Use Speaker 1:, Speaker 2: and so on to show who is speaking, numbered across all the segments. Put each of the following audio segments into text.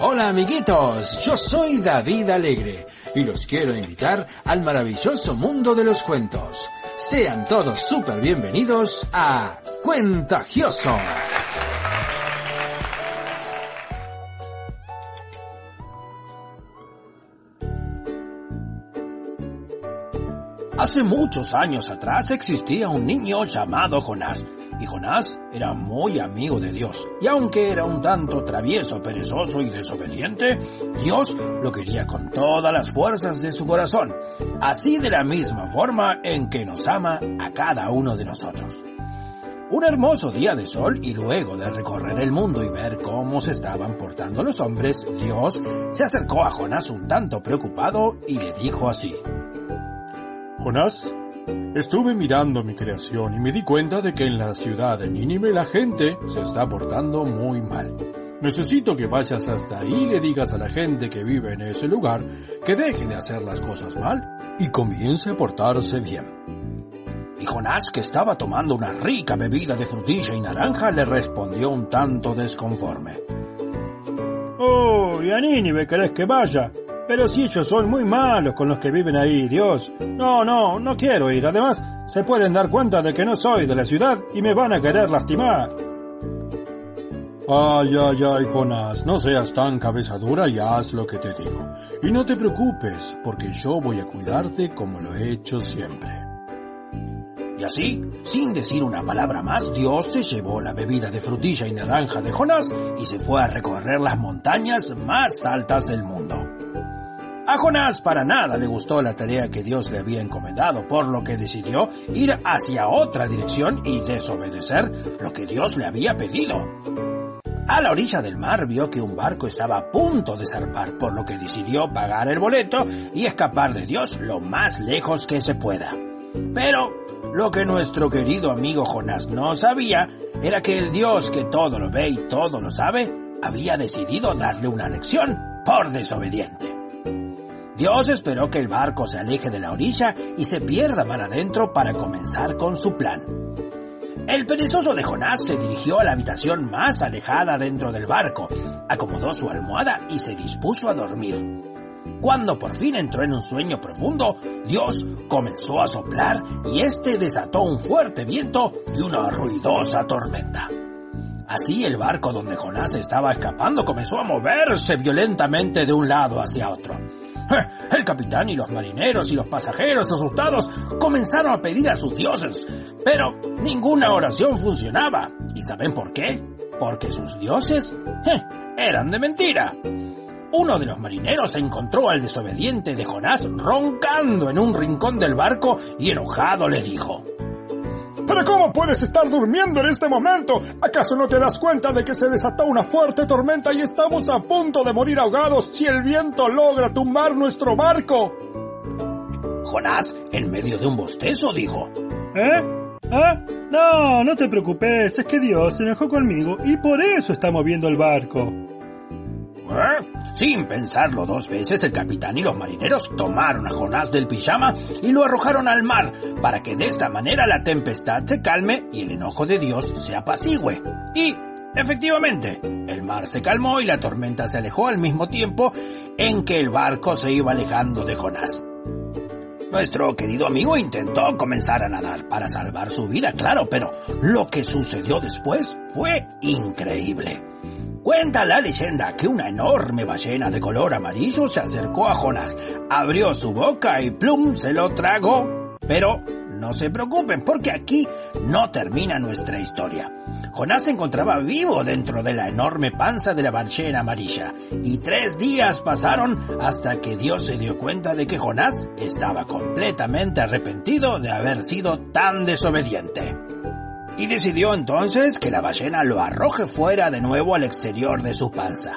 Speaker 1: Hola amiguitos, yo soy David Alegre y los quiero invitar al maravilloso mundo de los cuentos. Sean todos súper bienvenidos a Cuentagioso. Hace muchos años atrás existía un niño llamado Jonás, y Jonás era muy amigo de Dios, y aunque era un tanto travieso, perezoso y desobediente, Dios lo quería con todas las fuerzas de su corazón, así de la misma forma en que nos ama a cada uno de nosotros. Un hermoso día de sol y luego de recorrer el mundo y ver cómo se estaban portando los hombres, Dios se acercó a Jonás un tanto preocupado y le dijo así.
Speaker 2: Jonás, estuve mirando mi creación y me di cuenta de que en la ciudad de Nínive la gente se está portando muy mal. Necesito que vayas hasta ahí y le digas a la gente que vive en ese lugar que deje de hacer las cosas mal y comience a portarse bien.
Speaker 1: Y Jonás, que estaba tomando una rica bebida de frutilla y naranja, le respondió un tanto desconforme.
Speaker 3: Oh, ¿y a Nínive querés que vaya? Pero si ellos son muy malos con los que viven ahí, Dios. No, no, no quiero ir. Además, se pueden dar cuenta de que no soy de la ciudad y me van a querer lastimar.
Speaker 2: Ay, ay, ay, Jonás, no seas tan cabeza dura y haz lo que te digo. Y no te preocupes, porque yo voy a cuidarte como lo he hecho siempre.
Speaker 1: Y así, sin decir una palabra más, Dios se llevó la bebida de frutilla y naranja de Jonás y se fue a recorrer las montañas más altas del mundo. A Jonás para nada le gustó la tarea que Dios le había encomendado, por lo que decidió ir hacia otra dirección y desobedecer lo que Dios le había pedido. A la orilla del mar vio que un barco estaba a punto de zarpar, por lo que decidió pagar el boleto y escapar de Dios lo más lejos que se pueda. Pero lo que nuestro querido amigo Jonás no sabía era que el Dios que todo lo ve y todo lo sabe había decidido darle una lección por desobediente. Dios esperó que el barco se aleje de la orilla y se pierda mar adentro para comenzar con su plan. El perezoso de Jonás se dirigió a la habitación más alejada dentro del barco, acomodó su almohada y se dispuso a dormir. Cuando por fin entró en un sueño profundo, Dios comenzó a soplar y este desató un fuerte viento y una ruidosa tormenta. Así el barco donde Jonás estaba escapando comenzó a moverse violentamente de un lado hacia otro. El capitán y los marineros y los pasajeros asustados comenzaron a pedir a sus dioses, pero ninguna oración funcionaba. ¿Y saben por qué? Porque sus dioses eran de mentira. Uno de los marineros encontró al desobediente de Jonás roncando en un rincón del barco y enojado le dijo,
Speaker 3: ¿Pero cómo puedes estar durmiendo en este momento? ¿Acaso no te das cuenta de que se desató una fuerte tormenta y estamos a punto de morir ahogados si el viento logra tumbar nuestro barco?
Speaker 1: Jonás, en medio de un bostezo, dijo.
Speaker 3: ¿Eh? ¿Ah? No, no te preocupes, es que Dios se enojó conmigo y por eso está moviendo el barco.
Speaker 1: ¿Eh? Sin pensarlo dos veces, el capitán y los marineros tomaron a Jonás del pijama y lo arrojaron al mar, para que de esta manera la tempestad se calme y el enojo de Dios se apacigüe. Y, efectivamente, el mar se calmó y la tormenta se alejó al mismo tiempo en que el barco se iba alejando de Jonás. Nuestro querido amigo intentó comenzar a nadar para salvar su vida, claro, pero lo que sucedió después fue increíble. Cuenta la leyenda que una enorme ballena de color amarillo se acercó a Jonás, abrió su boca y plum se lo tragó. Pero no se preocupen porque aquí no termina nuestra historia. Jonás se encontraba vivo dentro de la enorme panza de la ballena amarilla y tres días pasaron hasta que Dios se dio cuenta de que Jonás estaba completamente arrepentido de haber sido tan desobediente y decidió entonces que la ballena lo arroje fuera de nuevo al exterior de su panza.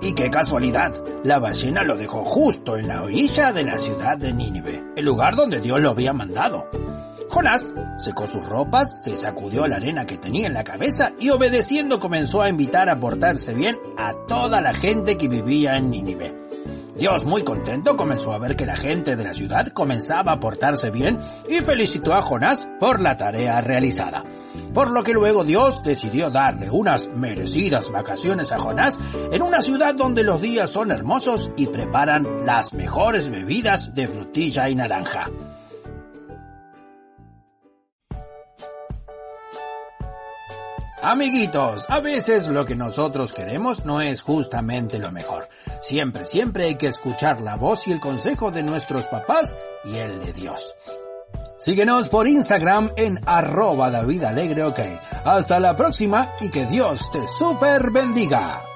Speaker 1: Y qué casualidad, la ballena lo dejó justo en la orilla de la ciudad de Nínive, el lugar donde Dios lo había mandado. Jonás secó sus ropas, se sacudió la arena que tenía en la cabeza y obedeciendo comenzó a invitar a portarse bien a toda la gente que vivía en Nínive. Dios, muy contento, comenzó a ver que la gente de la ciudad comenzaba a portarse bien y felicitó a Jonás por la tarea realizada. Por lo que luego Dios decidió darle unas merecidas vacaciones a Jonás en una ciudad donde los días son hermosos y preparan las mejores bebidas de frutilla y naranja. Amiguitos, a veces lo que nosotros queremos no es justamente lo mejor. Siempre, siempre hay que escuchar la voz y el consejo de nuestros papás y el de Dios. Síguenos por Instagram en arroba David Alegre. Hasta la próxima y que Dios te super bendiga.